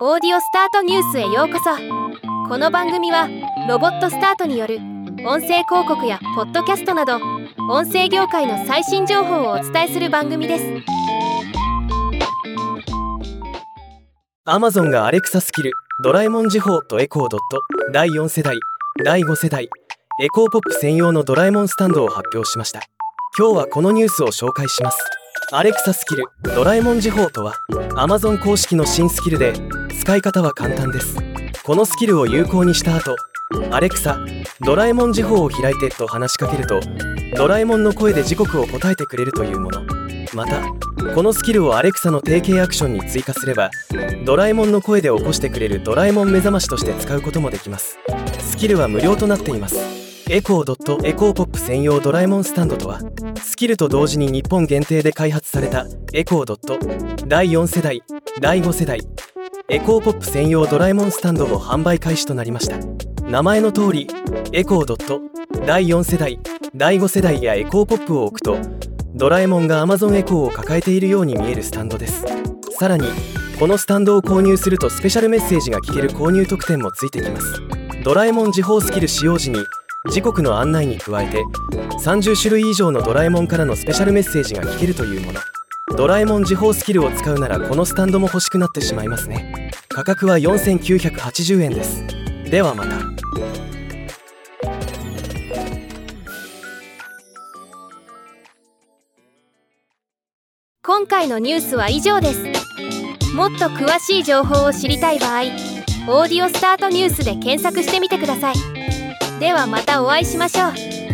オーディオスタートニュースへようこそ。この番組はロボットスタートによる音声広告やポッドキャストなど音声業界の最新情報をお伝えする番組です。Amazon がアレクサスキルドラえもん時報とエコードット第4世代第5世代エコーポップ専用のドラえもんスタンドを発表しました。今日はこのニュースを紹介します。アレクサスキルドラえもん時報とは Amazon 公式の新スキルで使い方は簡単です。このスキルを有効にした後アレクサドラえもん時報を開いてと話しかけるとドラえもんの声で時刻を答えてくれるというもの。またこのスキルをアレクサの定型アクションに追加すればドラえもんの声で起こしてくれるドラえもん目覚ましとして使うこともできます。スキルは無料となっています。エコーエコーポップ専用ドラえもんスタンドとはスキルと同時に日本限定で開発されたエコー第4世代第5世代エコーポップ専用ドラえもんスタンドも販売開始となりました。名前の通りエコードット第4世代第5世代やエコーポップを置くとドラえもんが Amazon エコーを抱えているように見えるスタンドです。さらにこのスタンドを購入するとスペシャルメッセージが聞ける購入特典もついてきます。ドラえもん時報スキル使用時に時刻の案内に加えて30種類以上のドラえもんからのスペシャルメッセージが聞けるというもの。ドラえもん時報スキルを使うならこのスタンドも欲しくなってしまいますね。価格は4980円です。ではまた。今回のニュースは以上です。もっと詳しい情報を知りたい場合「オーディオスタートニュース」で検索してみてください。ではまたお会いしましょう。